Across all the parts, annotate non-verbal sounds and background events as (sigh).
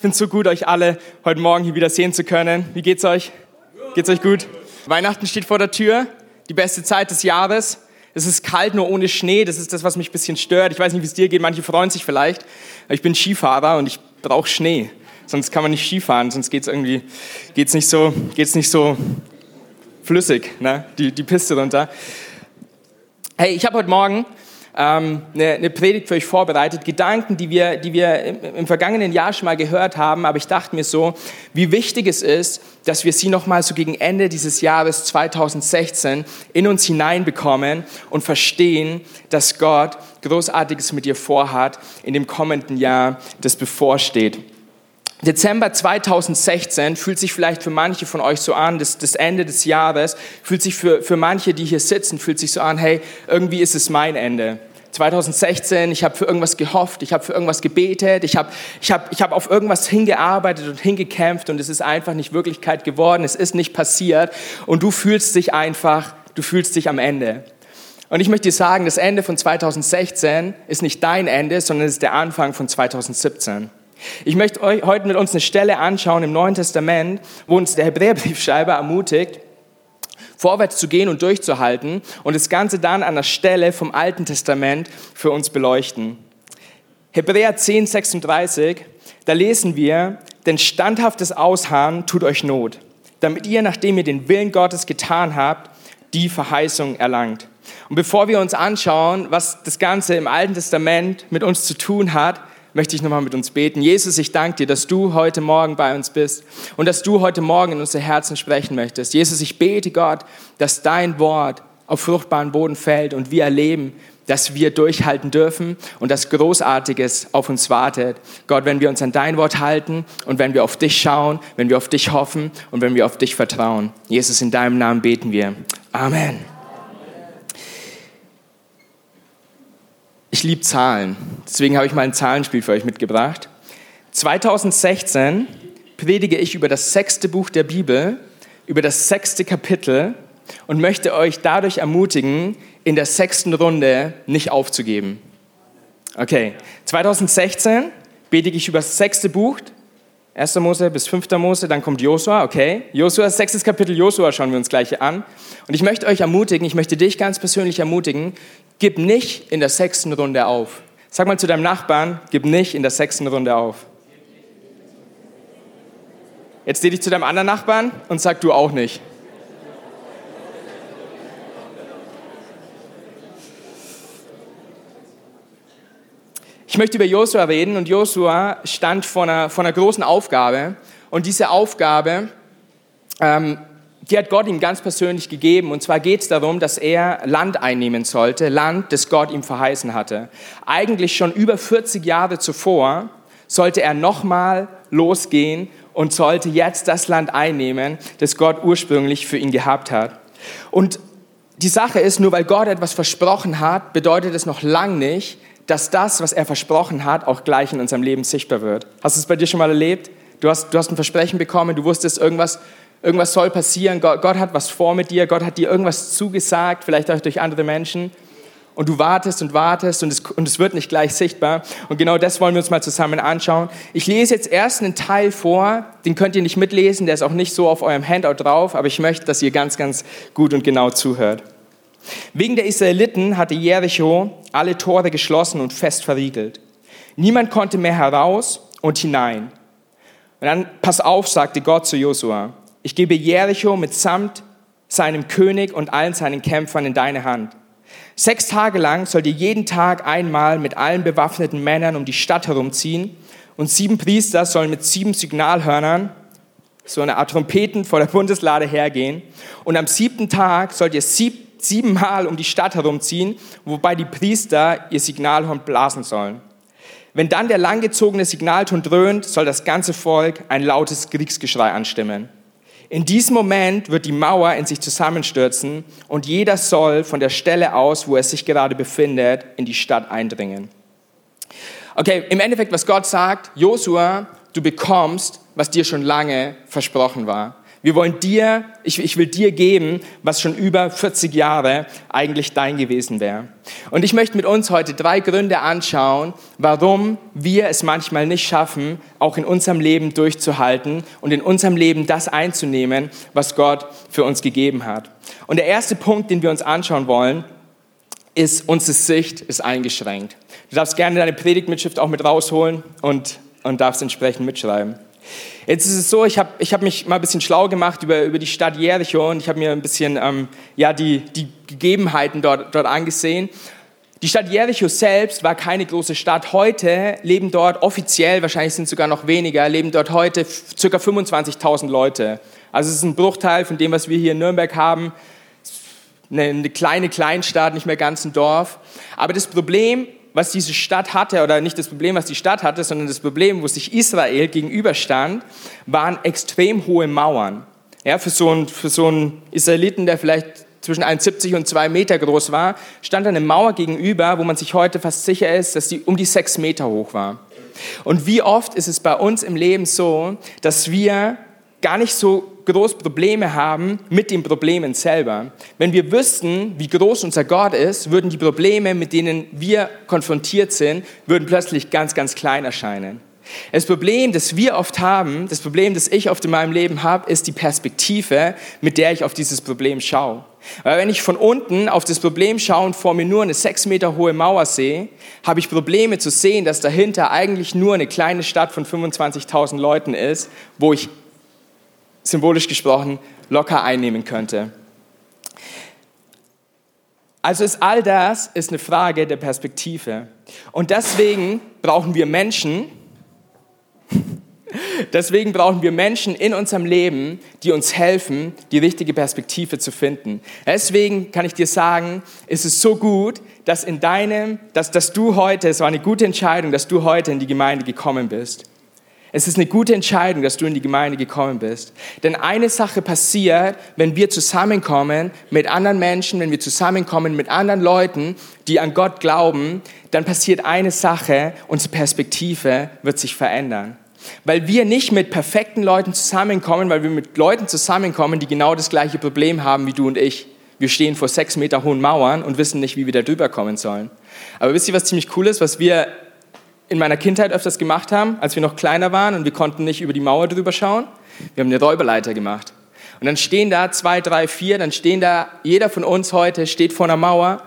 Ich finde es so gut, euch alle heute Morgen hier wieder sehen zu können. Wie geht's euch? Geht's euch gut? Weihnachten steht vor der Tür, die beste Zeit des Jahres. Es ist kalt, nur ohne Schnee. Das ist das, was mich ein bisschen stört. Ich weiß nicht, wie es dir geht. Manche freuen sich vielleicht. Ich bin Skifahrer und ich brauche Schnee. Sonst kann man nicht Skifahren. Sonst geht's irgendwie, geht's nicht so, geht's nicht so flüssig, ne? die, die Piste runter. Hey, ich habe heute Morgen ähm, eine, eine, Predigt für euch vorbereitet. Gedanken, die wir, die wir im, im, vergangenen Jahr schon mal gehört haben, aber ich dachte mir so, wie wichtig es ist, dass wir sie nochmal so gegen Ende dieses Jahres 2016 in uns hineinbekommen und verstehen, dass Gott Großartiges mit dir vorhat in dem kommenden Jahr, das bevorsteht. Dezember 2016 fühlt sich vielleicht für manche von euch so an, das, das Ende des Jahres, fühlt sich für, für manche, die hier sitzen, fühlt sich so an, hey, irgendwie ist es mein Ende. 2016, ich habe für irgendwas gehofft, ich habe für irgendwas gebetet, ich habe ich hab, ich hab auf irgendwas hingearbeitet und hingekämpft und es ist einfach nicht Wirklichkeit geworden, es ist nicht passiert und du fühlst dich einfach, du fühlst dich am Ende. Und ich möchte dir sagen, das Ende von 2016 ist nicht dein Ende, sondern es ist der Anfang von 2017. Ich möchte euch heute mit uns eine Stelle anschauen im Neuen Testament, wo uns der Hebräerbriefschreiber ermutigt, vorwärts zu gehen und durchzuhalten und das Ganze dann an der Stelle vom Alten Testament für uns beleuchten. Hebräer 10, 36, da lesen wir, denn standhaftes Ausharren tut euch Not, damit ihr, nachdem ihr den Willen Gottes getan habt, die Verheißung erlangt. Und bevor wir uns anschauen, was das Ganze im Alten Testament mit uns zu tun hat, möchte ich nochmal mit uns beten. Jesus, ich danke dir, dass du heute Morgen bei uns bist und dass du heute Morgen in unser Herzen sprechen möchtest. Jesus, ich bete Gott, dass dein Wort auf fruchtbaren Boden fällt und wir erleben, dass wir durchhalten dürfen und dass Großartiges auf uns wartet. Gott, wenn wir uns an dein Wort halten und wenn wir auf dich schauen, wenn wir auf dich hoffen und wenn wir auf dich vertrauen. Jesus, in deinem Namen beten wir. Amen. Ich liebe Zahlen. Deswegen habe ich mal ein Zahlenspiel für euch mitgebracht. 2016 predige ich über das sechste Buch der Bibel, über das sechste Kapitel und möchte euch dadurch ermutigen, in der sechsten Runde nicht aufzugeben. Okay, 2016 predige ich über das sechste Buch, 1. Mose bis 5. Mose, dann kommt Josua, okay. Josua, sechstes Kapitel Josua schauen wir uns gleich an. Und ich möchte euch ermutigen, ich möchte dich ganz persönlich ermutigen, gib nicht in der sechsten Runde auf. Sag mal zu deinem Nachbarn, gib nicht in der sechsten Runde auf. Jetzt dreh dich zu deinem anderen Nachbarn und sag du auch nicht. Ich möchte über Josua reden und Josua stand vor einer, vor einer großen Aufgabe und diese Aufgabe ähm, die hat Gott ihm ganz persönlich gegeben. Und zwar geht es darum, dass er Land einnehmen sollte, Land, das Gott ihm verheißen hatte. Eigentlich schon über 40 Jahre zuvor sollte er nochmal losgehen und sollte jetzt das Land einnehmen, das Gott ursprünglich für ihn gehabt hat. Und die Sache ist, nur weil Gott etwas versprochen hat, bedeutet es noch lang nicht, dass das, was er versprochen hat, auch gleich in unserem Leben sichtbar wird. Hast du es bei dir schon mal erlebt? Du hast, du hast ein Versprechen bekommen, du wusstest, irgendwas Irgendwas soll passieren. Gott, Gott hat was vor mit dir. Gott hat dir irgendwas zugesagt, vielleicht auch durch andere Menschen. Und du wartest und wartest und es, und es wird nicht gleich sichtbar. Und genau das wollen wir uns mal zusammen anschauen. Ich lese jetzt erst einen Teil vor, den könnt ihr nicht mitlesen, der ist auch nicht so auf eurem Handout drauf, aber ich möchte, dass ihr ganz, ganz gut und genau zuhört. Wegen der Israeliten hatte Jericho alle Tore geschlossen und fest verriegelt. Niemand konnte mehr heraus und hinein. Und dann, pass auf, sagte Gott zu Josua, ich gebe Jericho mitsamt seinem König und allen seinen Kämpfern in deine Hand. Sechs Tage lang sollt ihr jeden Tag einmal mit allen bewaffneten Männern um die Stadt herumziehen und sieben Priester sollen mit sieben Signalhörnern, so eine Art Trompeten, vor der Bundeslade hergehen. Und am siebten Tag sollt ihr sieb, siebenmal um die Stadt herumziehen, wobei die Priester ihr Signalhorn blasen sollen. Wenn dann der langgezogene Signalton dröhnt, soll das ganze Volk ein lautes Kriegsgeschrei anstimmen. In diesem Moment wird die Mauer in sich zusammenstürzen und jeder soll von der Stelle aus, wo er sich gerade befindet, in die Stadt eindringen. Okay, im Endeffekt, was Gott sagt, Josua, du bekommst, was dir schon lange versprochen war. Wir wollen dir, ich, ich will dir geben, was schon über 40 Jahre eigentlich dein gewesen wäre. Und ich möchte mit uns heute drei Gründe anschauen, warum wir es manchmal nicht schaffen, auch in unserem Leben durchzuhalten und in unserem Leben das einzunehmen, was Gott für uns gegeben hat. Und der erste Punkt, den wir uns anschauen wollen, ist, unsere Sicht ist eingeschränkt. Du darfst gerne deine Predigtmitschrift auch mit rausholen und, und darfst entsprechend mitschreiben. Jetzt ist es so, ich habe ich hab mich mal ein bisschen schlau gemacht über, über die Stadt Jericho und ich habe mir ein bisschen ähm, ja, die, die Gegebenheiten dort, dort angesehen. Die Stadt Jericho selbst war keine große Stadt. Heute leben dort offiziell, wahrscheinlich sind es sogar noch weniger, leben dort heute ca. 25.000 Leute. Also es ist ein Bruchteil von dem, was wir hier in Nürnberg haben. Eine, eine kleine Kleinstadt, nicht mehr ganz ein Dorf. Aber das Problem was diese Stadt hatte, oder nicht das Problem, was die Stadt hatte, sondern das Problem, wo sich Israel gegenüberstand, waren extrem hohe Mauern. Ja, für, so einen, für so einen Israeliten, der vielleicht zwischen 1,70 und 2 Meter groß war, stand eine Mauer gegenüber, wo man sich heute fast sicher ist, dass die um die 6 Meter hoch war. Und wie oft ist es bei uns im Leben so, dass wir gar nicht so groß Probleme haben mit den Problemen selber. Wenn wir wüssten, wie groß unser Gott ist, würden die Probleme, mit denen wir konfrontiert sind, würden plötzlich ganz, ganz klein erscheinen. Das Problem, das wir oft haben, das Problem, das ich oft in meinem Leben habe, ist die Perspektive, mit der ich auf dieses Problem schaue. Weil wenn ich von unten auf das Problem schaue und vor mir nur eine sechs Meter hohe Mauer sehe, habe ich Probleme zu sehen, dass dahinter eigentlich nur eine kleine Stadt von 25.000 Leuten ist, wo ich symbolisch gesprochen locker einnehmen könnte. Also ist all das ist eine Frage der Perspektive. Und deswegen brauchen wir Menschen, (laughs) deswegen brauchen wir Menschen in unserem Leben, die uns helfen, die richtige Perspektive zu finden. Deswegen kann ich dir sagen, ist es so gut, dass in deinem, dass, dass du heute, es war eine gute Entscheidung, dass du heute in die Gemeinde gekommen bist. Es ist eine gute Entscheidung, dass du in die Gemeinde gekommen bist. Denn eine Sache passiert, wenn wir zusammenkommen mit anderen Menschen, wenn wir zusammenkommen mit anderen Leuten, die an Gott glauben, dann passiert eine Sache, unsere Perspektive wird sich verändern. Weil wir nicht mit perfekten Leuten zusammenkommen, weil wir mit Leuten zusammenkommen, die genau das gleiche Problem haben wie du und ich. Wir stehen vor sechs Meter hohen Mauern und wissen nicht, wie wir da drüber kommen sollen. Aber wisst ihr, was ziemlich cool ist, was wir in meiner Kindheit öfters gemacht haben, als wir noch kleiner waren und wir konnten nicht über die Mauer drüber schauen. Wir haben eine Räuberleiter gemacht. Und dann stehen da zwei, drei, vier, dann stehen da, jeder von uns heute steht vor einer Mauer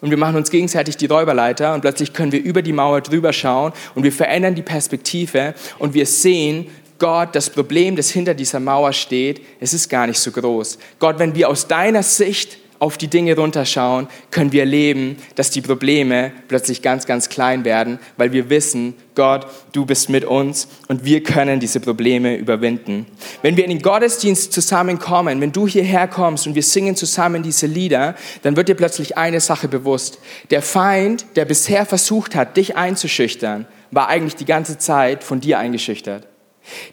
und wir machen uns gegenseitig die Räuberleiter und plötzlich können wir über die Mauer drüber schauen und wir verändern die Perspektive und wir sehen, Gott, das Problem, das hinter dieser Mauer steht, es ist gar nicht so groß. Gott, wenn wir aus deiner Sicht auf die Dinge runterschauen, können wir erleben, dass die Probleme plötzlich ganz, ganz klein werden, weil wir wissen, Gott, du bist mit uns und wir können diese Probleme überwinden. Wenn wir in den Gottesdienst zusammenkommen, wenn du hierher kommst und wir singen zusammen diese Lieder, dann wird dir plötzlich eine Sache bewusst. Der Feind, der bisher versucht hat, dich einzuschüchtern, war eigentlich die ganze Zeit von dir eingeschüchtert.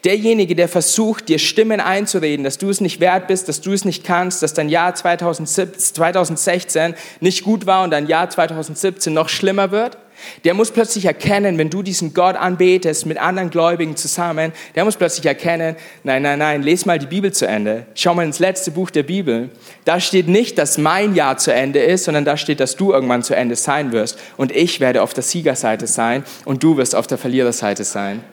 Derjenige, der versucht, dir Stimmen einzureden, dass du es nicht wert bist, dass du es nicht kannst, dass dein Jahr 2016 nicht gut war und dein Jahr 2017 noch schlimmer wird, der muss plötzlich erkennen, wenn du diesen Gott anbetest mit anderen Gläubigen zusammen, der muss plötzlich erkennen, nein, nein, nein, les mal die Bibel zu Ende. Schau mal ins letzte Buch der Bibel. Da steht nicht, dass mein Jahr zu Ende ist, sondern da steht, dass du irgendwann zu Ende sein wirst. Und ich werde auf der Siegerseite sein und du wirst auf der Verliererseite sein.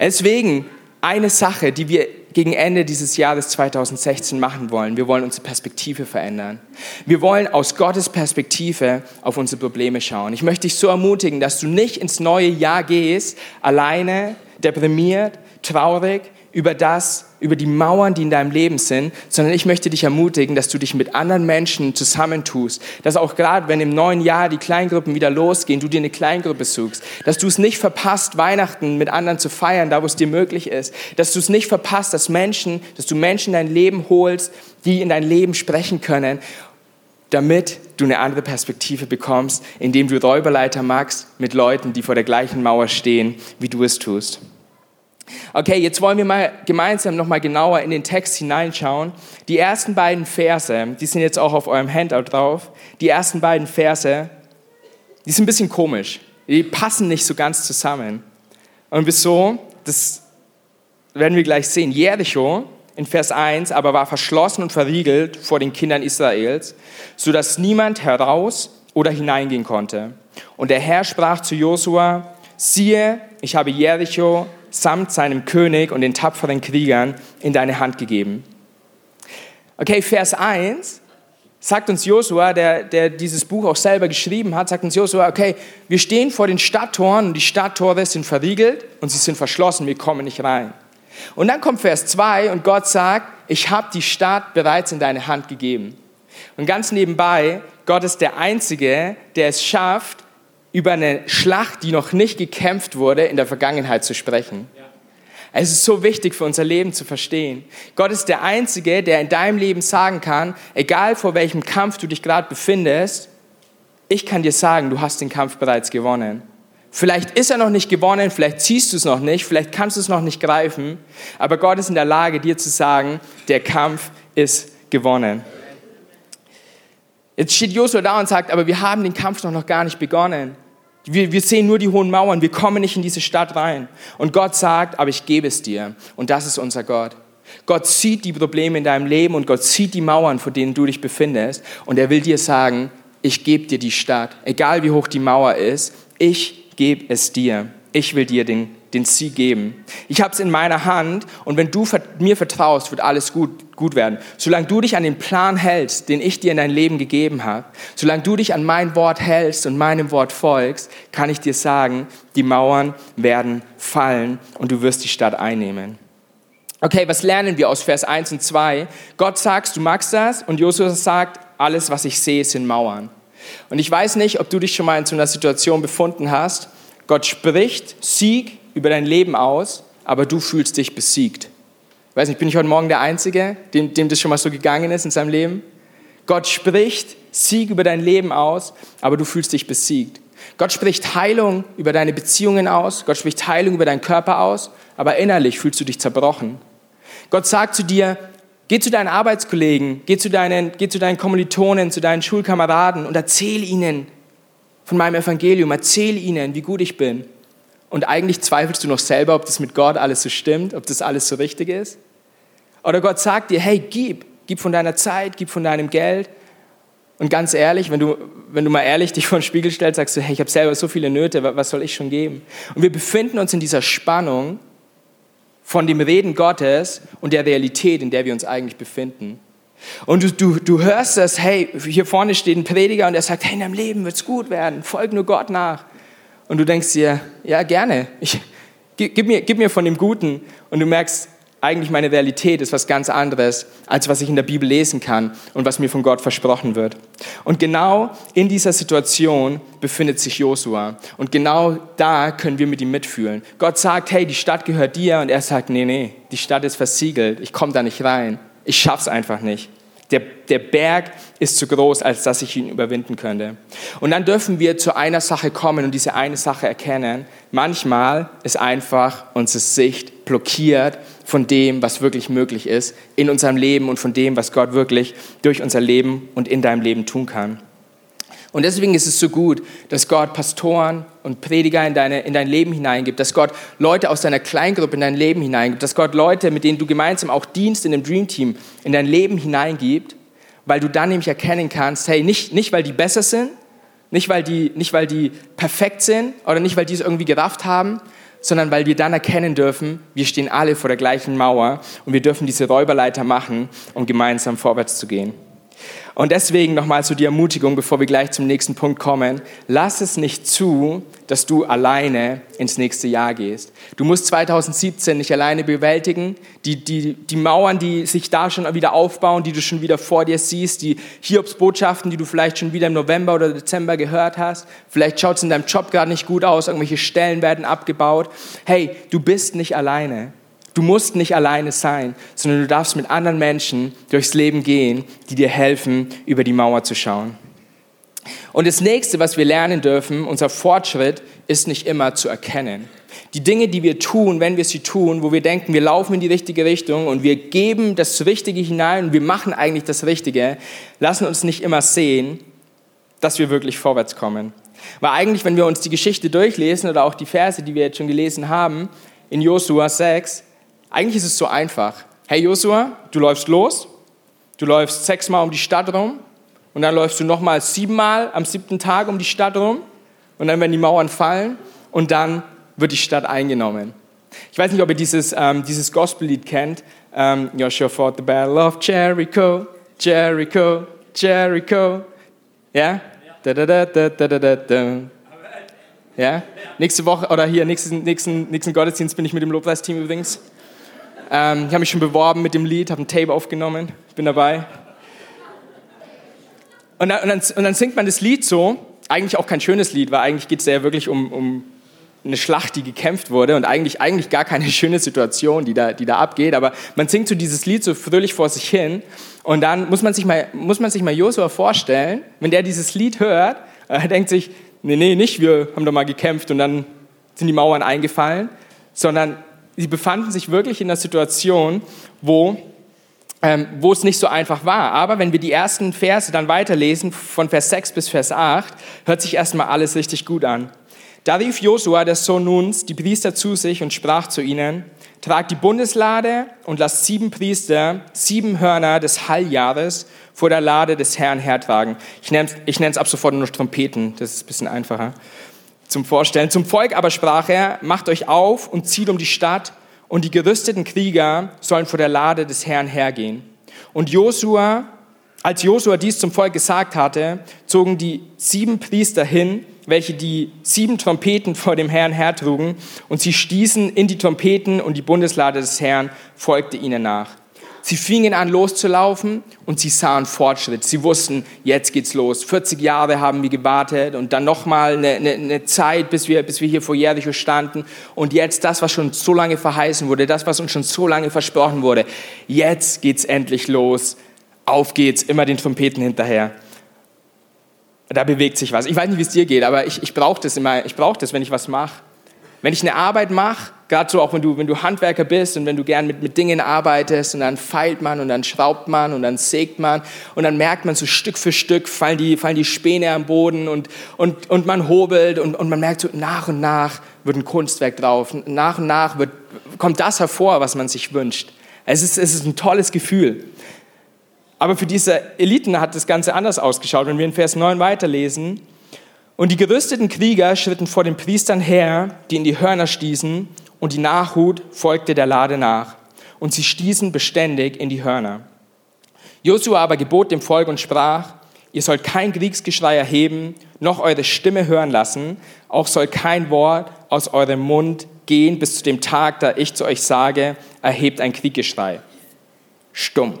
Deswegen eine Sache, die wir gegen Ende dieses Jahres 2016 machen wollen. Wir wollen unsere Perspektive verändern. Wir wollen aus Gottes Perspektive auf unsere Probleme schauen. Ich möchte dich so ermutigen, dass du nicht ins neue Jahr gehst, alleine, deprimiert, traurig, über das, über die Mauern, die in deinem Leben sind, sondern ich möchte dich ermutigen, dass du dich mit anderen Menschen zusammentust. Dass auch gerade, wenn im neuen Jahr die Kleingruppen wieder losgehen, du dir eine Kleingruppe suchst. Dass du es nicht verpasst, Weihnachten mit anderen zu feiern, da wo es dir möglich ist. Dass du es nicht verpasst, dass Menschen, dass du Menschen in dein Leben holst, die in dein Leben sprechen können, damit du eine andere Perspektive bekommst, indem du Räuberleiter magst mit Leuten, die vor der gleichen Mauer stehen, wie du es tust. Okay, jetzt wollen wir mal gemeinsam nochmal genauer in den Text hineinschauen. Die ersten beiden Verse, die sind jetzt auch auf eurem Handout drauf. Die ersten beiden Verse, die sind ein bisschen komisch. Die passen nicht so ganz zusammen. Und wieso? Das werden wir gleich sehen. Jericho in Vers 1 aber war verschlossen und verriegelt vor den Kindern Israels, sodass niemand heraus oder hineingehen konnte. Und der Herr sprach zu Josua, siehe, ich habe Jericho samt seinem König und den tapferen Kriegern in deine Hand gegeben. Okay, Vers 1 sagt uns Josua, der, der dieses Buch auch selber geschrieben hat, sagt uns Josua, okay, wir stehen vor den Stadttoren und die Stadttore sind verriegelt und sie sind verschlossen, wir kommen nicht rein. Und dann kommt Vers 2 und Gott sagt, ich habe die Stadt bereits in deine Hand gegeben. Und ganz nebenbei, Gott ist der Einzige, der es schafft, über eine Schlacht, die noch nicht gekämpft wurde, in der Vergangenheit zu sprechen. Es ist so wichtig für unser Leben zu verstehen. Gott ist der Einzige, der in deinem Leben sagen kann, egal vor welchem Kampf du dich gerade befindest, ich kann dir sagen, du hast den Kampf bereits gewonnen. Vielleicht ist er noch nicht gewonnen, vielleicht ziehst du es noch nicht, vielleicht kannst du es noch nicht greifen, aber Gott ist in der Lage, dir zu sagen, der Kampf ist gewonnen. Jetzt steht Josua da und sagt, aber wir haben den Kampf doch noch gar nicht begonnen. Wir, wir sehen nur die hohen Mauern, wir kommen nicht in diese Stadt rein. Und Gott sagt, aber ich gebe es dir. Und das ist unser Gott. Gott sieht die Probleme in deinem Leben und Gott sieht die Mauern, vor denen du dich befindest. Und er will dir sagen, ich gebe dir die Stadt. Egal wie hoch die Mauer ist, ich gebe es dir. Ich will dir den den sie geben. Ich habe es in meiner Hand und wenn du mir vertraust, wird alles gut, gut werden. Solange du dich an den Plan hältst, den ich dir in dein Leben gegeben habe, solange du dich an mein Wort hältst und meinem Wort folgst, kann ich dir sagen, die Mauern werden fallen und du wirst die Stadt einnehmen. Okay, was lernen wir aus Vers 1 und 2? Gott sagt, du magst das und Josua sagt, alles, was ich sehe, sind Mauern. Und ich weiß nicht, ob du dich schon mal in so einer Situation befunden hast. Gott spricht Sieg über dein Leben aus, aber du fühlst dich besiegt. Weiß nicht, bin ich heute Morgen der Einzige, dem, dem das schon mal so gegangen ist in seinem Leben? Gott spricht Sieg über dein Leben aus, aber du fühlst dich besiegt. Gott spricht Heilung über deine Beziehungen aus, Gott spricht Heilung über deinen Körper aus, aber innerlich fühlst du dich zerbrochen. Gott sagt zu dir, geh zu deinen Arbeitskollegen, geh zu deinen, geh zu deinen Kommilitonen, zu deinen Schulkameraden und erzähl ihnen von meinem Evangelium, erzähl ihnen, wie gut ich bin und eigentlich zweifelst du noch selber, ob das mit Gott alles so stimmt, ob das alles so richtig ist. Oder Gott sagt dir, hey, gib, gib von deiner Zeit, gib von deinem Geld. Und ganz ehrlich, wenn du, wenn du mal ehrlich dich vor den Spiegel stellst, sagst du, hey, ich habe selber so viele Nöte, was soll ich schon geben? Und wir befinden uns in dieser Spannung von dem Reden Gottes und der Realität, in der wir uns eigentlich befinden. Und du, du, du hörst das, hey, hier vorne steht ein Prediger und er sagt, hey, in deinem Leben wird es gut werden, folg nur Gott nach und du denkst dir, ja, gerne, ich, gib, mir, gib mir von dem Guten und du merkst, eigentlich meine Realität ist was ganz anderes, als was ich in der Bibel lesen kann und was mir von Gott versprochen wird. Und genau in dieser Situation befindet sich Josua. Und genau da können wir mit ihm mitfühlen. Gott sagt, hey, die Stadt gehört dir. Und er sagt, nee, nee, die Stadt ist versiegelt. Ich komme da nicht rein. Ich schaff's einfach nicht. Der, der Berg ist zu groß, als dass ich ihn überwinden könnte. Und dann dürfen wir zu einer Sache kommen und diese eine Sache erkennen. Manchmal ist einfach unsere Sicht blockiert von dem, was wirklich möglich ist in unserem Leben und von dem, was Gott wirklich durch unser Leben und in deinem Leben tun kann. Und deswegen ist es so gut, dass Gott Pastoren und Prediger in, deine, in dein Leben hineingibt, dass Gott Leute aus deiner Kleingruppe in dein Leben hineingibt, dass Gott Leute, mit denen du gemeinsam auch dienst in dem Dream Team, in dein Leben hineingibt, weil du dann nämlich erkennen kannst, hey, nicht, nicht weil die besser sind, nicht weil, die, nicht weil die perfekt sind oder nicht weil die es irgendwie gerafft haben, sondern weil wir dann erkennen dürfen, wir stehen alle vor der gleichen Mauer und wir dürfen diese Räuberleiter machen, um gemeinsam vorwärts zu gehen. Und deswegen nochmal zu die Ermutigung, bevor wir gleich zum nächsten Punkt kommen. Lass es nicht zu, dass du alleine ins nächste Jahr gehst. Du musst 2017 nicht alleine bewältigen. Die, die, die Mauern, die sich da schon wieder aufbauen, die du schon wieder vor dir siehst, die Hiobsbotschaften, die du vielleicht schon wieder im November oder Dezember gehört hast. Vielleicht schaut es in deinem Job gerade nicht gut aus, irgendwelche Stellen werden abgebaut. Hey, du bist nicht alleine. Du musst nicht alleine sein, sondern du darfst mit anderen Menschen durchs Leben gehen, die dir helfen, über die Mauer zu schauen. Und das nächste, was wir lernen dürfen, unser Fortschritt, ist nicht immer zu erkennen. Die Dinge, die wir tun, wenn wir sie tun, wo wir denken, wir laufen in die richtige Richtung und wir geben das Richtige hinein und wir machen eigentlich das Richtige, lassen uns nicht immer sehen, dass wir wirklich vorwärts kommen. Weil eigentlich, wenn wir uns die Geschichte durchlesen oder auch die Verse, die wir jetzt schon gelesen haben, in Josua 6, eigentlich ist es so einfach. hey Josua, du läufst los, du läufst sechsmal um die Stadt rum und dann läufst du nochmal siebenmal am siebten Tag um die Stadt rum und dann werden die Mauern fallen und dann wird die Stadt eingenommen. Ich weiß nicht, ob ihr dieses, ähm, dieses Gospellied kennt. Ähm, Joshua fought the battle of Jericho, Jericho, Jericho. Ja? Ja? Nächste Woche oder hier, nächsten, nächsten, nächsten Gottesdienst bin ich mit dem Lobpreisteam übrigens. Ähm, ich habe mich schon beworben mit dem Lied, habe ein Tape aufgenommen, bin dabei. Und dann, und, dann, und dann singt man das Lied so, eigentlich auch kein schönes Lied, weil eigentlich geht es ja wirklich um, um eine Schlacht, die gekämpft wurde und eigentlich, eigentlich gar keine (laughs) schöne Situation, die da, die da abgeht. Aber man singt so dieses Lied so fröhlich vor sich hin und dann muss man sich mal, muss mal Josua vorstellen, wenn der dieses Lied hört, er denkt sich, nee, nee, nicht, wir haben doch mal gekämpft und dann sind die Mauern eingefallen, sondern sie befanden sich wirklich in einer Situation, wo ähm, wo es nicht so einfach war. Aber wenn wir die ersten Verse dann weiterlesen, von Vers 6 bis Vers 8, hört sich erstmal alles richtig gut an. Da rief Josua, der Sohn Nuns, die Priester zu sich und sprach zu ihnen, tragt die Bundeslade und lasst sieben Priester sieben Hörner des Halljahres vor der Lade des Herrn hertragen. Ich nenne ich es ab sofort nur Trompeten, das ist ein bisschen einfacher zum Vorstellen. Zum Volk aber sprach er, macht euch auf und zieht um die Stadt und die gerüsteten Krieger sollen vor der Lade des Herrn hergehen. Und Josua, als Josua dies zum Volk gesagt hatte, zogen die sieben Priester hin, welche die sieben Trompeten vor dem Herrn hertrugen, und sie stießen in die Trompeten und die Bundeslade des Herrn folgte ihnen nach. Sie fingen an loszulaufen und sie sahen Fortschritt. Sie wussten, jetzt geht's los. 40 Jahre haben wir gewartet und dann nochmal eine, eine, eine Zeit, bis wir, bis wir hier vor Jericho standen. Und jetzt das, was schon so lange verheißen wurde, das, was uns schon so lange versprochen wurde. Jetzt geht's endlich los. Auf geht's, immer den Trompeten hinterher. Da bewegt sich was. Ich weiß nicht, wie es dir geht, aber ich, ich brauche das immer. Ich brauche das, wenn ich was mache. Wenn ich eine Arbeit mache, gerade so auch wenn du, wenn du Handwerker bist und wenn du gern mit, mit Dingen arbeitest und dann feilt man und dann schraubt man und dann sägt man und dann merkt man so Stück für Stück fallen die, fallen die Späne am Boden und, und, und man hobelt und, und man merkt so nach und nach wird ein Kunstwerk drauf. Nach und nach wird, kommt das hervor, was man sich wünscht. Es ist, es ist ein tolles Gefühl. Aber für diese Eliten hat das Ganze anders ausgeschaut. Wenn wir in Vers 9 weiterlesen, und die gerüsteten Krieger schritten vor den Priestern her, die in die Hörner stießen, und die Nachhut folgte der Lade nach. Und sie stießen beständig in die Hörner. Josua aber gebot dem Volk und sprach, ihr sollt kein Kriegsgeschrei erheben, noch eure Stimme hören lassen, auch soll kein Wort aus eurem Mund gehen bis zu dem Tag, da ich zu euch sage, erhebt ein Kriegsgeschrei. Stumm.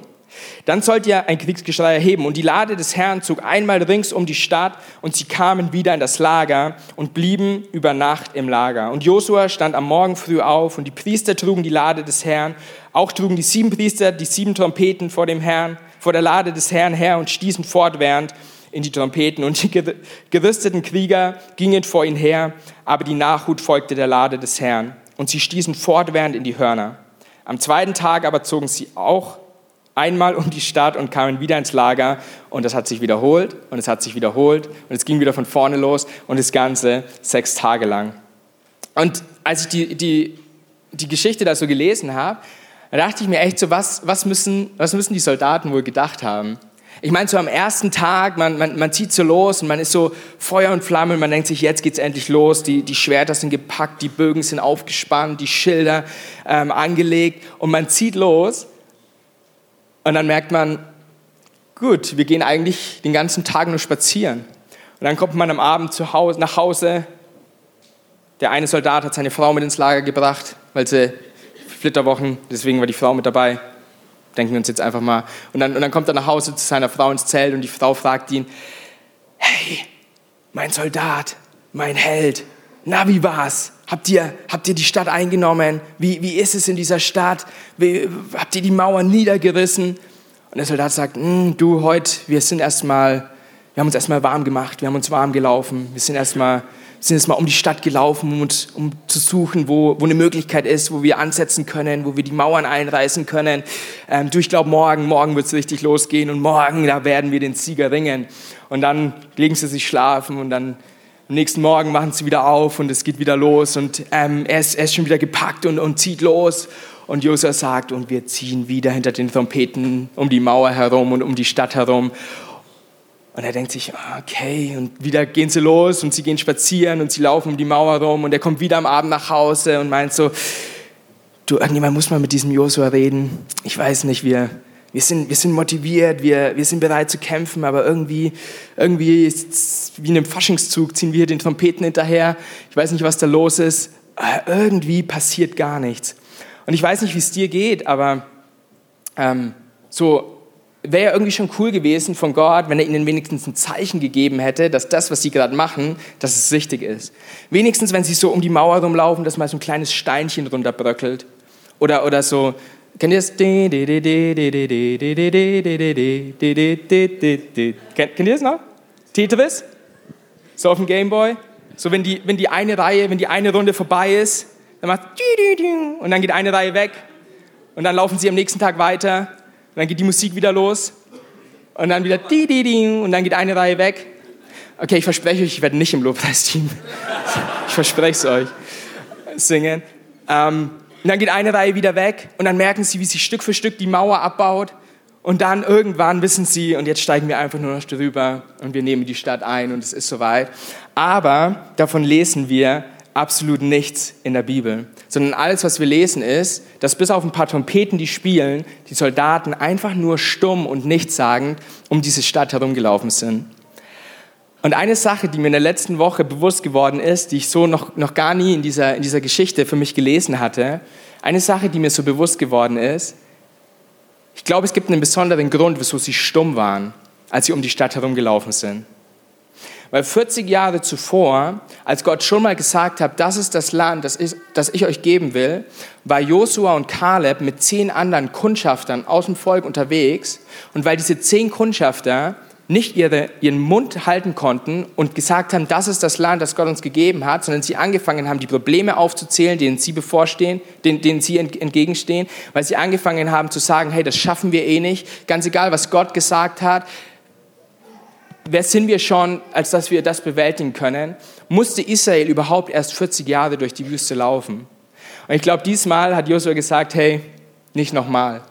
Dann sollt ihr ein Kriegsgeschrei erheben. Und die Lade des Herrn zog einmal rings um die Stadt und sie kamen wieder in das Lager und blieben über Nacht im Lager. Und Josua stand am Morgen früh auf und die Priester trugen die Lade des Herrn. Auch trugen die sieben Priester die sieben Trompeten vor dem Herrn, vor der Lade des Herrn her und stießen fortwährend in die Trompeten. Und die gerüsteten Krieger gingen vor ihnen her, aber die Nachhut folgte der Lade des Herrn. Und sie stießen fortwährend in die Hörner. Am zweiten Tag aber zogen sie auch einmal um die Stadt und kamen wieder ins Lager und es hat sich wiederholt und es hat sich wiederholt und es ging wieder von vorne los und das Ganze sechs Tage lang. Und als ich die, die, die Geschichte da so gelesen habe, da dachte ich mir echt so, was, was, müssen, was müssen die Soldaten wohl gedacht haben? Ich meine, so am ersten Tag, man, man, man zieht so los und man ist so Feuer und Flamme und man denkt sich, jetzt geht's endlich los. Die, die Schwerter sind gepackt, die Bögen sind aufgespannt, die Schilder ähm, angelegt und man zieht los und dann merkt man, gut, wir gehen eigentlich den ganzen Tag nur spazieren. Und dann kommt man am Abend zu Hause, nach Hause. Der eine Soldat hat seine Frau mit ins Lager gebracht, weil sie Flitterwochen, deswegen war die Frau mit dabei. Denken wir uns jetzt einfach mal. Und dann, und dann kommt er nach Hause zu seiner Frau ins Zelt und die Frau fragt ihn, hey, mein Soldat, mein Held, na, wie war's? Habt ihr, habt ihr die Stadt eingenommen? Wie, wie ist es in dieser Stadt? Wie, habt ihr die Mauern niedergerissen? Und der Soldat sagt, hm, du, heute, wir sind erstmal, wir haben uns erstmal warm gemacht, wir haben uns warm gelaufen, wir sind erstmal sind erstmal um die Stadt gelaufen, um, um zu suchen, wo, wo eine Möglichkeit ist, wo wir ansetzen können, wo wir die Mauern einreißen können. Ähm, du, ich glaube, morgen, morgen wird es richtig losgehen und morgen, da werden wir den Sieger ringen. Und dann legen sie sich schlafen und dann Am nächsten Morgen machen sie wieder auf und es geht wieder los und ähm, er, ist, er ist schon wieder gepackt und, und zieht los. Und Josua sagt, und wir ziehen wieder hinter den Trompeten um die Mauer herum und um die Stadt herum. Und er denkt sich, okay, und wieder gehen sie los und sie gehen spazieren und sie laufen um die Mauer rum und er kommt wieder am Abend nach Hause und meint so, du, irgendjemand muss mal mit diesem Josua reden. Ich weiß nicht, wir, wir, sind, wir sind motiviert, wir, wir sind bereit zu kämpfen, aber irgendwie, irgendwie ist wie in einem Faschingszug, ziehen wir den Trompeten hinterher. Ich weiß nicht, was da los ist. irgendwie passiert gar nichts. Und ich weiß nicht, wie es dir geht, aber ähm, so wäre ja irgendwie schon cool gewesen von Gott, wenn er ihnen wenigstens ein Zeichen gegeben hätte, dass das, was sie gerade machen, dass es richtig ist. Wenigstens, wenn sie so um die Mauer rumlaufen, dass mal so ein kleines Steinchen runterbröckelt. Oder, oder so, kennt ihr das? Kennt, ihr das noch? Tetris? So auf dem Gameboy? So, wenn die, wenn die eine Reihe, wenn die eine Runde vorbei ist, dann macht und dann geht eine Reihe weg und dann laufen sie am nächsten Tag weiter und dann geht die Musik wieder los und dann wieder und dann geht eine Reihe weg. Okay, ich verspreche euch, ich werde nicht im Lobpreisteam. Ich verspreche es euch. Singen. Ähm, und dann geht eine Reihe wieder weg und dann merken sie, wie sie Stück für Stück die Mauer abbaut. Und dann irgendwann wissen sie, und jetzt steigen wir einfach nur noch drüber und wir nehmen die Stadt ein und es ist soweit. Aber davon lesen wir absolut nichts in der Bibel, sondern alles, was wir lesen, ist, dass bis auf ein paar Trompeten, die spielen, die Soldaten einfach nur stumm und nichtssagend um diese Stadt herumgelaufen sind. Und eine Sache, die mir in der letzten Woche bewusst geworden ist, die ich so noch, noch gar nie in dieser, in dieser Geschichte für mich gelesen hatte, eine Sache, die mir so bewusst geworden ist, ich glaube, es gibt einen besonderen Grund, wieso sie stumm waren, als sie um die Stadt herumgelaufen sind. Weil 40 Jahre zuvor, als Gott schon mal gesagt hat, das ist das Land, das, ist, das ich euch geben will, war Josua und Kaleb mit zehn anderen Kundschaftern aus dem Volk unterwegs. Und weil diese zehn Kundschafter nicht ihre, ihren Mund halten konnten und gesagt haben, das ist das Land, das Gott uns gegeben hat, sondern sie angefangen haben, die Probleme aufzuzählen, denen sie bevorstehen, denen, denen sie entgegenstehen, weil sie angefangen haben zu sagen, hey, das schaffen wir eh nicht, ganz egal, was Gott gesagt hat, wer sind wir schon, als dass wir das bewältigen können, musste Israel überhaupt erst 40 Jahre durch die Wüste laufen. Und ich glaube, diesmal hat Josua gesagt, hey, nicht nochmal.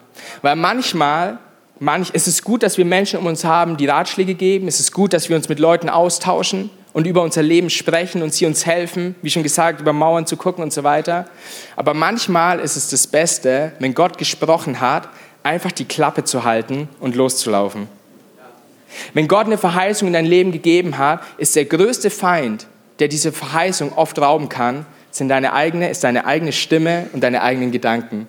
Weil manchmal Manch, es ist gut, dass wir Menschen um uns haben, die Ratschläge geben. Es ist gut, dass wir uns mit Leuten austauschen und über unser Leben sprechen und sie uns helfen, wie schon gesagt, über Mauern zu gucken und so weiter. Aber manchmal ist es das Beste, wenn Gott gesprochen hat, einfach die Klappe zu halten und loszulaufen. Wenn Gott eine Verheißung in dein Leben gegeben hat, ist der größte Feind, der diese Verheißung oft rauben kann, sind deine eigene, ist deine eigene Stimme und deine eigenen Gedanken.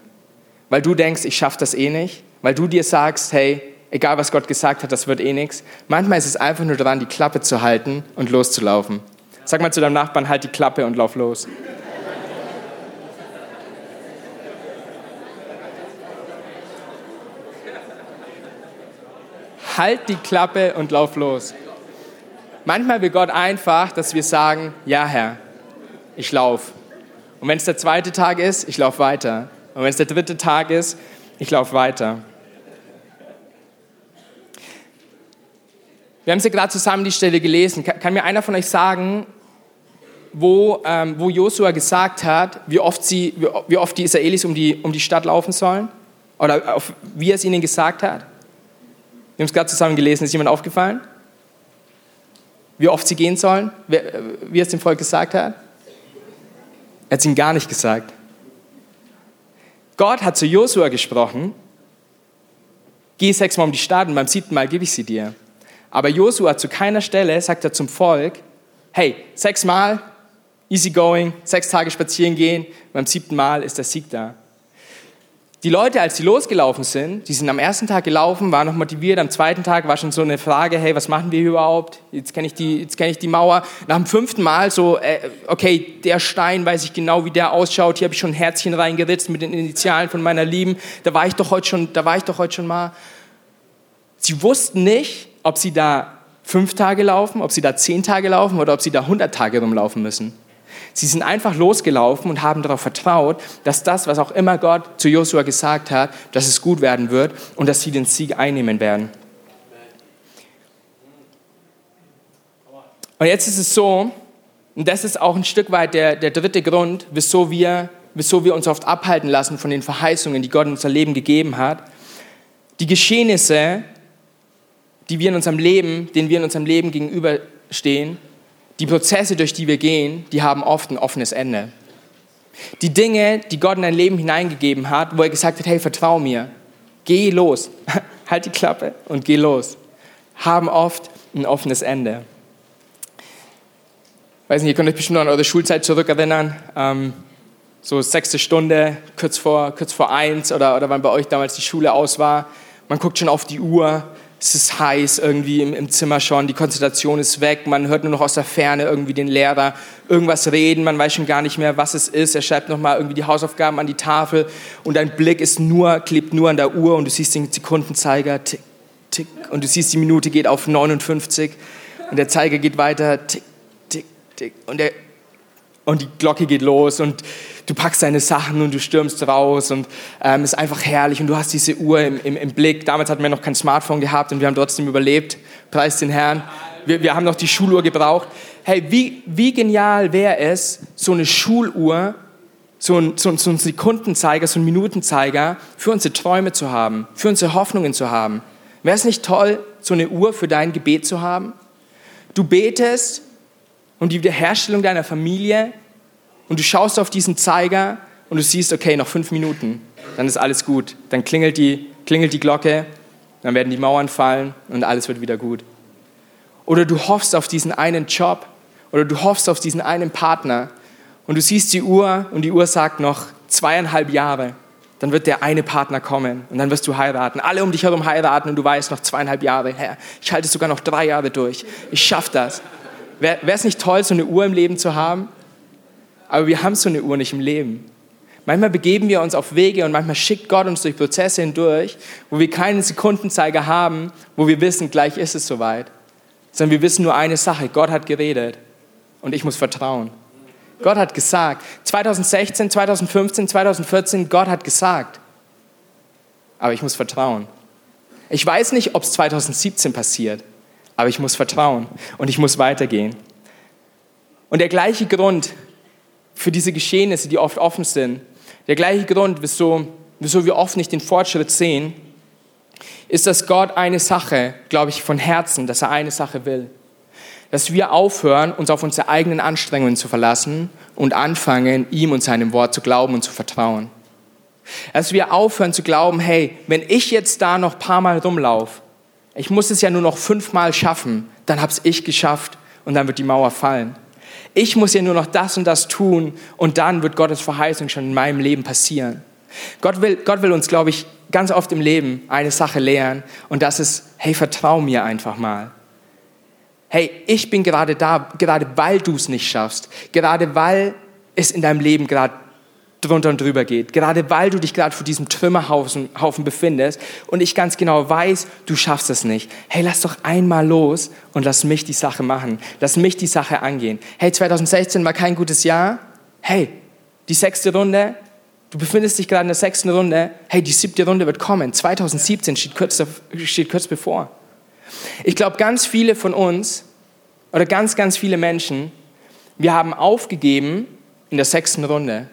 Weil du denkst, ich schaffe das eh nicht weil du dir sagst, hey, egal was Gott gesagt hat, das wird eh nichts. Manchmal ist es einfach nur daran, die Klappe zu halten und loszulaufen. Sag mal zu deinem Nachbarn, halt die Klappe und lauf los. halt die Klappe und lauf los. Manchmal will Gott einfach, dass wir sagen, ja Herr, ich lauf. Und wenn es der zweite Tag ist, ich lauf weiter. Und wenn es der dritte Tag ist, ich lauf weiter. Wir haben sie gerade zusammen die Stelle gelesen. Kann, kann, mir einer von euch sagen, wo, ähm, wo Josua gesagt hat, wie oft, sie, wie, wie oft die Israelis um die, um die Stadt laufen sollen? Oder auf, wie er es ihnen gesagt hat? Wir haben es gerade zusammen gelesen. Ist jemand aufgefallen? Wie oft sie gehen sollen? Wie, wie er es dem Volk gesagt hat? Er hat es ihnen gar nicht gesagt. Gott hat zu Josua gesprochen, geh sechsmal um die Stadt und beim siebten Mal gebe ich sie dir. Aber Josua zu keiner Stelle sagt er zum Volk, hey, sechsmal, easy going, sechs Tage spazieren gehen, beim siebten Mal ist der Sieg da. Die Leute, als sie losgelaufen sind, die sind am ersten Tag gelaufen, waren noch motiviert, am zweiten Tag war schon so eine Frage, hey, was machen wir hier überhaupt? Jetzt kenne ich, die, kenn ich die Mauer. Nach dem fünften Mal so, äh, okay, der Stein, weiß ich genau, wie der ausschaut, hier habe ich schon ein Herzchen reingeritzt mit den Initialen von meiner Lieben, da war ich doch heute schon, da war ich doch heute schon mal. Sie wussten nicht, ob sie da fünf Tage laufen, ob sie da zehn Tage laufen oder ob sie da hundert Tage rumlaufen müssen. Sie sind einfach losgelaufen und haben darauf vertraut, dass das, was auch immer Gott zu Josua gesagt hat, dass es gut werden wird und dass sie den Sieg einnehmen werden. Und jetzt ist es so, Und das ist auch ein Stück weit der, der dritte Grund, wieso wir, wieso wir uns oft abhalten lassen von den Verheißungen, die Gott in unser Leben gegeben hat. Die Geschehnisse, die wir in unserem Leben, denen wir in unserem Leben gegenüberstehen, die Prozesse, durch die wir gehen, die haben oft ein offenes Ende. Die Dinge, die Gott in dein Leben hineingegeben hat, wo er gesagt hat, hey, vertrau mir, geh los, (laughs) halt die Klappe und geh los, haben oft ein offenes Ende. Ich weiß nicht, ihr könnt euch bestimmt noch an eure Schulzeit zurückerinnern. Ähm, so sechste Stunde, kurz vor, kurz vor eins oder, oder wann bei euch damals die Schule aus war. Man guckt schon auf die Uhr, es ist heiß irgendwie im, im, Zimmer schon, die Konzentration ist weg, man hört nur noch aus der Ferne irgendwie den Lehrer irgendwas reden, man weiß schon gar nicht mehr, was es ist. Er schreibt nochmal irgendwie die Hausaufgaben an die Tafel und dein Blick ist nur, klebt nur an der Uhr und du siehst den Sekundenzeiger, tick, tick, und du siehst, die Minute geht auf 59 und der Zeiger geht weiter, tick, tick, tick, und, der, und die Glocke geht los und du packst deine Sachen und du stürmst raus und ähm, ist einfach herrlich und du hast diese Uhr im, im, im, Blick. Damals hatten wir noch kein Smartphone gehabt und wir haben trotzdem überlebt. Preis den Herrn. Wir, wir haben noch die Schuluhr gebraucht. Hey, wie, wie genial wäre es, so eine Schuluhr, so ein, so, so ein Sekundenzeiger, so ein Minutenzeiger für unsere Träume zu haben, für unsere Hoffnungen zu haben. Wäre es nicht toll, so eine Uhr für dein Gebet zu haben? Du betest um die Wiederherstellung deiner Familie, und du schaust auf diesen Zeiger und du siehst, okay, noch fünf Minuten, dann ist alles gut. Dann klingelt die, klingelt die Glocke, dann werden die Mauern fallen und alles wird wieder gut. Oder du hoffst auf diesen einen Job oder du hoffst auf diesen einen Partner und du siehst die Uhr und die Uhr sagt noch zweieinhalb Jahre. Dann wird der eine Partner kommen und dann wirst du heiraten. Alle um dich herum heiraten und du weißt noch zweieinhalb Jahre. Herr, ich halte sogar noch drei Jahre durch. Ich schaffe das. Wäre es nicht toll, so eine Uhr im Leben zu haben? Aber wir haben so eine Uhr nicht im Leben. Manchmal begeben wir uns auf Wege und manchmal schickt Gott uns durch Prozesse hindurch, wo wir keinen Sekundenzeiger haben, wo wir wissen, gleich ist es soweit. Sondern wir wissen nur eine Sache, Gott hat geredet und ich muss vertrauen. Gott hat gesagt, 2016, 2015, 2014, Gott hat gesagt, aber ich muss vertrauen. Ich weiß nicht, ob es 2017 passiert, aber ich muss vertrauen und ich muss weitergehen. Und der gleiche Grund, für diese Geschehnisse, die oft offen sind. Der gleiche Grund, wieso, wieso wir oft nicht den Fortschritt sehen, ist, dass Gott eine Sache, glaube ich, von Herzen, dass er eine Sache will. Dass wir aufhören, uns auf unsere eigenen Anstrengungen zu verlassen und anfangen, ihm und seinem Wort zu glauben und zu vertrauen. Dass wir aufhören zu glauben, hey, wenn ich jetzt da noch ein paar Mal rumlaufe, ich muss es ja nur noch fünfmal schaffen, dann habe ich geschafft und dann wird die Mauer fallen. Ich muss ja nur noch das und das tun und dann wird Gottes Verheißung schon in meinem Leben passieren. Gott will, Gott will uns, glaube ich, ganz oft im Leben eine Sache lehren und das ist, hey, vertrau mir einfach mal. Hey, ich bin gerade da, gerade weil du es nicht schaffst, gerade weil es in deinem Leben gerade drunter und drüber geht. Gerade weil du dich gerade vor diesem Trümmerhaufen Haufen befindest und ich ganz genau weiß, du schaffst es nicht. Hey, lass doch einmal los und lass mich die Sache machen. Lass mich die Sache angehen. Hey, 2016 war kein gutes Jahr. Hey, die sechste Runde, du befindest dich gerade in der sechsten Runde. Hey, die siebte Runde wird kommen. 2017 steht kurz, steht kurz bevor. Ich glaube, ganz viele von uns oder ganz, ganz viele Menschen, wir haben aufgegeben in der sechsten Runde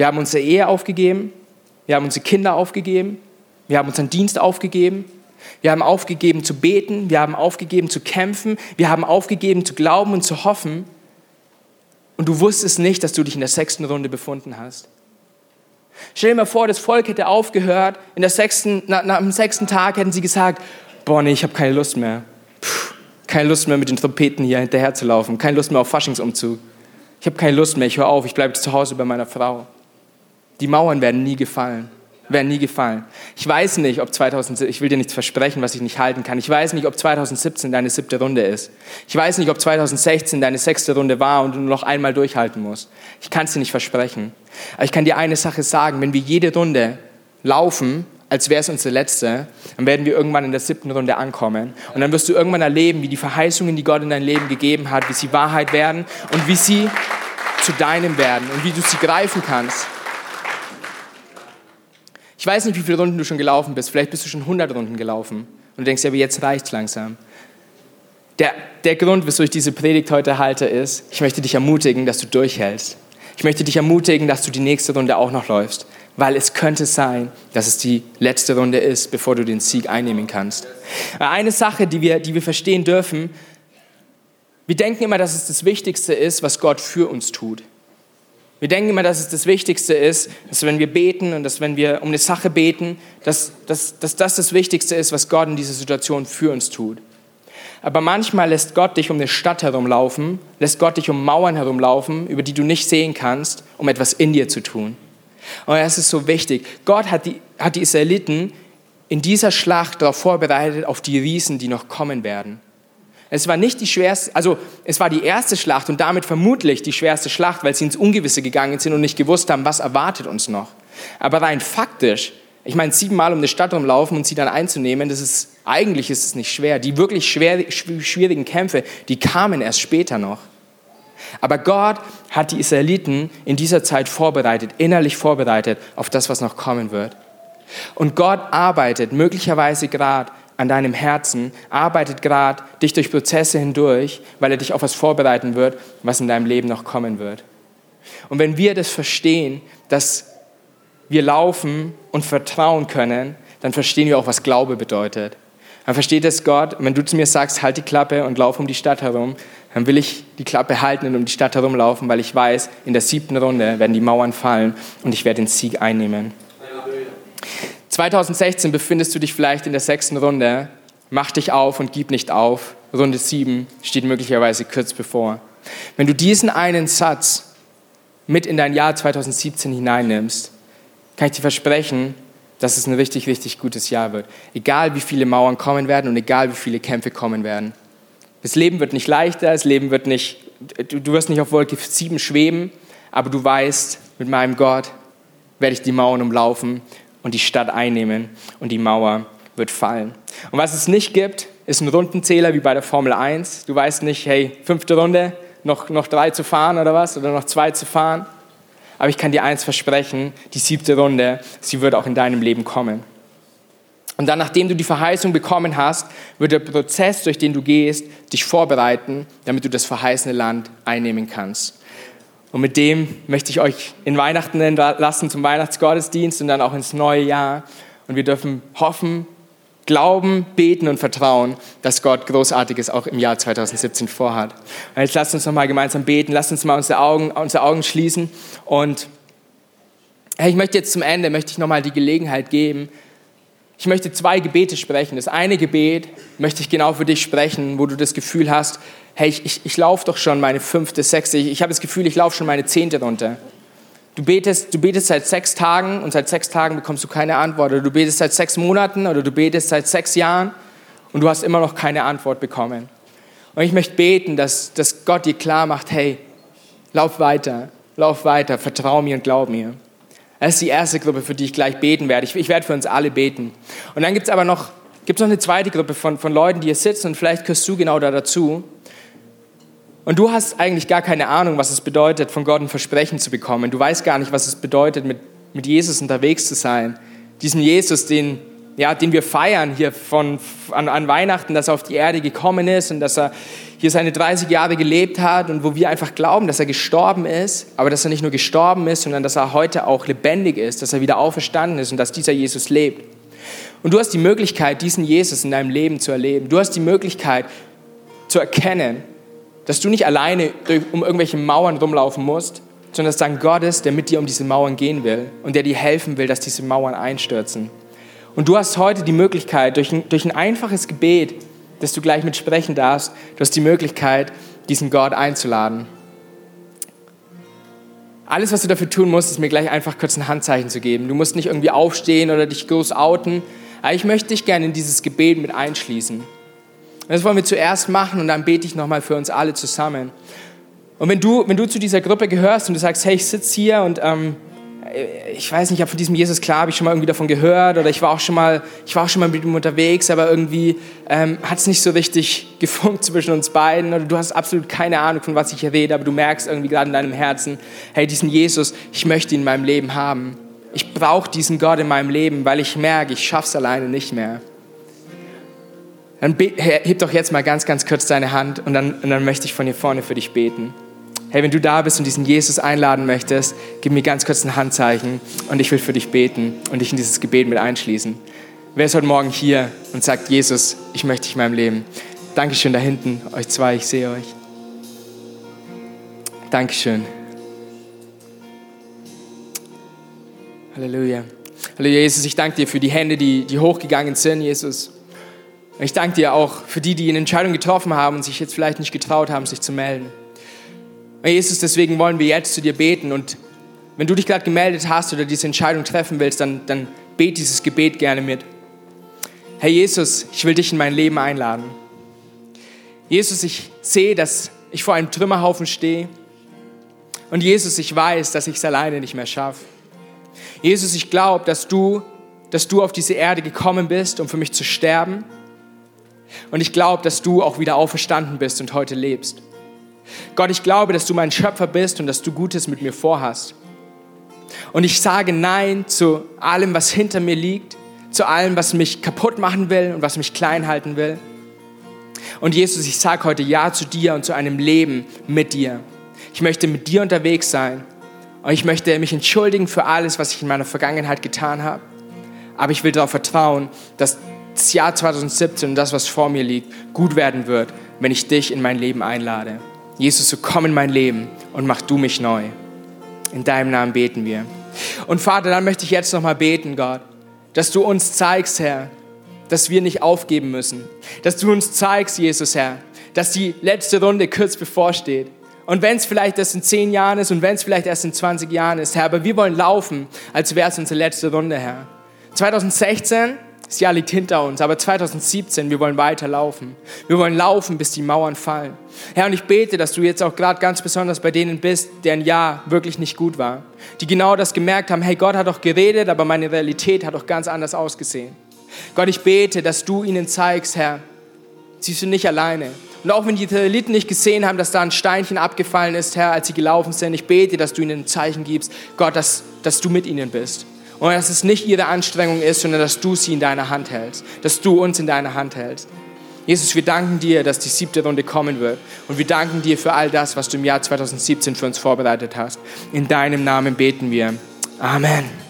wir haben unsere Ehe aufgegeben, wir haben unsere Kinder aufgegeben, wir haben unseren Dienst aufgegeben, wir haben aufgegeben zu beten, wir haben aufgegeben zu kämpfen, wir haben aufgegeben zu glauben und zu hoffen. Und du wusstest nicht, dass du dich in der sechsten Runde befunden hast. Stell dir mal vor, das Volk hätte aufgehört, in der sechsten, nach, nach dem sechsten Tag hätten sie gesagt, boah nee, ich habe keine Lust mehr. Puh, keine Lust mehr mit den Trompeten hier hinterher zu laufen, keine Lust mehr auf Faschingsumzug. Ich habe keine Lust mehr, ich höre auf, ich bleibe zu Hause bei meiner Frau. Die Mauern werden nie gefallen. Werden nie gefallen. Ich weiß nicht, ob 2017, ich will dir nichts versprechen, was ich nicht halten kann. Ich weiß nicht, ob 2017 deine siebte Runde ist. Ich weiß nicht, ob 2016 deine sechste Runde war und du noch einmal durchhalten musst. Ich kann es dir nicht versprechen. Aber ich kann dir eine Sache sagen, wenn wir jede Runde laufen, als wäre es unsere letzte, dann werden wir irgendwann in der siebten Runde ankommen. Und dann wirst du irgendwann erleben, wie die Verheißungen, die Gott in dein Leben gegeben hat, wie sie Wahrheit werden und wie sie zu deinem werden und wie du sie greifen kannst. Ich weiß nicht, wie viele Runden du schon gelaufen bist. Vielleicht bist du schon 100 Runden gelaufen. Und du denkst, ja, aber jetzt reicht es langsam. Der, der Grund, wieso ich diese Predigt heute halte, ist, ich möchte dich ermutigen, dass du durchhältst. Ich möchte dich ermutigen, dass du die nächste Runde auch noch läufst, weil es könnte sein, dass es die letzte Runde ist, bevor du den Sieg einnehmen kannst. Eine Sache, die wir, die wir verstehen dürfen, wir denken immer, dass es das Wichtigste ist, was Gott für uns tut. Wir denken immer, dass es das Wichtigste ist, dass wenn wir beten und dass wenn wir um eine Sache beten, dass, dass, dass das das Wichtigste ist, was Gott in dieser Situation für uns tut. Aber manchmal lässt Gott dich um eine Stadt herumlaufen, lässt Gott dich um Mauern herumlaufen, über die du nicht sehen kannst, um etwas in dir zu tun. Und das ist so wichtig. Gott hat die, hat die Israeliten in dieser Schlacht darauf vorbereitet, auf die Riesen, die noch kommen werden. Es war nicht die schwerste, also es war die erste Schlacht und damit vermutlich die schwerste Schlacht, weil sie ins Ungewisse gegangen sind und nicht gewusst haben, was erwartet uns noch. Aber rein faktisch, ich meine, siebenmal um eine Stadt rumlaufen und sie dann einzunehmen, das ist, eigentlich ist es nicht schwer. Die wirklich schwer, schwierigen Kämpfe, die kamen erst später noch. Aber Gott hat die Israeliten in dieser Zeit vorbereitet, innerlich vorbereitet auf das, was noch kommen wird. Und Gott arbeitet möglicherweise gerade an deinem Herzen, arbeitet gerade dich durch Prozesse hindurch, weil er dich auf was vorbereiten wird, was in deinem Leben noch kommen wird. Und wenn wir das verstehen, dass wir laufen und vertrauen können, dann verstehen wir auch, was Glaube bedeutet. Dann versteht es Gott, wenn du zu mir sagst, halt die Klappe und lauf um die Stadt herum, dann will ich die Klappe halten und um die Stadt herumlaufen, weil ich weiß, in der siebten Runde werden die Mauern fallen und ich werde den Sieg einnehmen. 2016 befindest du dich vielleicht in der sechsten Runde. Mach dich auf und gib nicht auf. Runde 7 steht möglicherweise kurz bevor. Wenn du diesen einen Satz mit in dein Jahr 2017 hineinnimmst, kann ich dir versprechen, dass es ein richtig, richtig gutes Jahr wird. Egal wie viele Mauern kommen werden und egal wie viele Kämpfe kommen werden. Das Leben wird nicht leichter, das Leben wird nicht, du wirst nicht auf Wolke 7 schweben, aber du weißt, mit meinem Gott werde ich die Mauern umlaufen und die Stadt einnehmen und die Mauer wird fallen. Und was es nicht gibt, ist ein Rundenzähler wie bei der Formel 1. Du weißt nicht, hey, fünfte Runde, noch, noch drei zu fahren oder was, oder noch zwei zu fahren. Aber ich kann dir eins versprechen, die siebte Runde, sie wird auch in deinem Leben kommen. Und dann, nachdem du die Verheißung bekommen hast, wird der Prozess, durch den du gehst, dich vorbereiten, damit du das verheißene Land einnehmen kannst. Und mit dem möchte ich euch in Weihnachten lassen, zum Weihnachtsgottesdienst und dann auch ins neue Jahr. Und wir dürfen hoffen, glauben, beten und vertrauen, dass Gott Großartiges auch im Jahr 2017 vorhat. Und jetzt lasst uns nochmal gemeinsam beten, lasst uns mal unsere Augen, unsere Augen schließen. Und ich möchte jetzt zum Ende, möchte ich nochmal die Gelegenheit geben, ich möchte zwei Gebete sprechen. Das eine Gebet möchte ich genau für dich sprechen, wo du das Gefühl hast, hey, ich, ich, ich laufe doch schon meine fünfte, sechste, ich, ich habe das Gefühl, ich laufe schon meine zehnte runter. Du betest, du betest seit sechs Tagen und seit sechs Tagen bekommst du keine Antwort. Oder du betest seit sechs Monaten oder du betest seit sechs Jahren und du hast immer noch keine Antwort bekommen. Und ich möchte beten, dass, dass Gott dir klar macht, hey, lauf weiter, lauf weiter, vertrau mir und glaub mir. Das ist die erste Gruppe, für die ich gleich beten werde. Ich, ich werde für uns alle beten. Und dann gibt es aber noch, gibt's noch eine zweite Gruppe von, von Leuten, die hier sitzen und vielleicht gehörst du genau da dazu. Und du hast eigentlich gar keine Ahnung, was es bedeutet, von Gott ein Versprechen zu bekommen. Du weißt gar nicht, was es bedeutet, mit, mit Jesus unterwegs zu sein. Diesen Jesus, den, ja, den wir feiern hier von, an, an Weihnachten, dass er auf die Erde gekommen ist und dass er hier seine 30 Jahre gelebt hat und wo wir einfach glauben, dass er gestorben ist, aber dass er nicht nur gestorben ist, sondern dass er heute auch lebendig ist, dass er wieder auferstanden ist und dass dieser Jesus lebt. Und du hast die Möglichkeit, diesen Jesus in deinem Leben zu erleben. Du hast die Möglichkeit zu erkennen, dass du nicht alleine um irgendwelche Mauern rumlaufen musst, sondern dass da ein Gott ist, der mit dir um diese Mauern gehen will und der dir helfen will, dass diese Mauern einstürzen. Und du hast heute die Möglichkeit, durch ein, durch ein einfaches Gebet, dass du gleich mitsprechen darfst. Du hast die Möglichkeit, diesen Gott einzuladen. Alles, was du dafür tun musst, ist mir gleich einfach kurz ein Handzeichen zu geben. Du musst nicht irgendwie aufstehen oder dich groß outen. Aber ich möchte dich gerne in dieses Gebet mit einschließen. Und das wollen wir zuerst machen und dann bete ich nochmal für uns alle zusammen. Und wenn du, wenn du zu dieser Gruppe gehörst und du sagst, hey, ich sitze hier und ähm, ich weiß nicht, ich habe von diesem Jesus klar, habe ich schon mal irgendwie davon gehört oder ich war auch schon mal, ich war auch schon mal mit ihm unterwegs, aber irgendwie ähm, hat es nicht so richtig (laughs) gefunkt zwischen uns beiden oder du hast absolut keine Ahnung, von was ich hier rede, aber du merkst irgendwie gerade in deinem Herzen, hey, diesen Jesus, ich möchte ihn in meinem Leben haben. Ich brauche diesen Gott in meinem Leben, weil ich merke, ich schaffe es alleine nicht mehr. dann heb doch jetzt mal ganz, ganz kurz deine Hand und dann, und dann möchte ich von hier vorne für dich beten. Hey, wenn du da bist und diesen Jesus einladen möchtest, gib mir ganz kurz ein Handzeichen und ich will für dich beten und dich in dieses Gebet mit einschließen. Wer ist heute Morgen hier und sagt, Jesus, ich möchte dich in meinem Leben? Dankeschön da hinten, euch zwei, ich sehe euch. Dankeschön. Halleluja. Halleluja, Jesus, ich danke dir für die Hände, die, die hochgegangen sind, Jesus. Und ich danke dir auch für die, die eine Entscheidung getroffen haben und sich jetzt vielleicht nicht getraut haben, sich zu melden. Und Jesus, deswegen wollen wir jetzt zu dir beten. Und wenn du dich gerade gemeldet hast oder diese Entscheidung treffen willst, dann, dann bet dieses Gebet gerne mit. Herr Jesus, ich will dich in mein Leben einladen. Jesus, ich sehe, dass ich vor einem Trümmerhaufen stehe. Und Jesus, ich weiß, dass ich es alleine nicht mehr schaffe. Jesus, ich glaube, dass du, dass du auf diese Erde gekommen bist, um für mich zu sterben und ich glaube, dass du auch wieder auferstanden bist und heute lebst. Gott, ich glaube, dass du mein Schöpfer bist und dass du Gutes mit mir vorhast. Und ich sage Nein zu allem, was hinter mir liegt, zu allem, was mich kaputt machen will und was mich klein halten will. Und Jesus, ich sage heute Ja zu dir und zu einem Leben mit dir. Ich möchte mit dir unterwegs sein und ich möchte mich entschuldigen für alles, was ich in meiner Vergangenheit getan habe. Aber ich will darauf vertrauen, dass das Jahr 2017 und das, was vor mir liegt, gut werden wird, wenn ich dich in mein Leben einlade. Jesus, so komm in mein Leben und mach du mich neu. In deinem Namen beten wir. Und Vater, dann möchte ich jetzt nochmal beten, Gott, dass du uns zeigst, Herr, dass wir nicht aufgeben müssen. Dass du uns zeigst, Jesus, Herr, dass die letzte Runde kurz bevorsteht. Und wenn es vielleicht erst in zehn Jahren ist und wenn es vielleicht erst in 20 Jahren ist, Herr, aber wir wollen laufen, als wäre es unsere letzte Runde, Herr. 2016 das Jahr liegt hinter uns, aber 2017, wir wollen weiterlaufen. Wir wollen laufen, bis die Mauern fallen. Herr, und ich bete, dass du jetzt auch gerade ganz besonders bei denen bist, deren Jahr wirklich nicht gut war. Die genau das gemerkt haben, hey, Gott hat doch geredet, aber meine Realität hat doch ganz anders ausgesehen. Gott, ich bete, dass du ihnen zeigst, Herr, sie sind nicht alleine. Und auch wenn die Israeliten nicht gesehen haben, dass da ein Steinchen abgefallen ist, Herr, als sie gelaufen sind, ich bete, dass du ihnen ein Zeichen gibst, Gott, dass, dass du mit ihnen bist. Und dass es nicht ihre Anstrengung ist, sondern dass du sie in deiner Hand hältst. Dass du uns in deiner Hand hältst. Jesus, wir danken dir, dass die siebte Runde kommen wird. Und wir danken dir für all das, was du im Jahr 2017 für uns vorbereitet hast. In deinem Namen beten wir. Amen.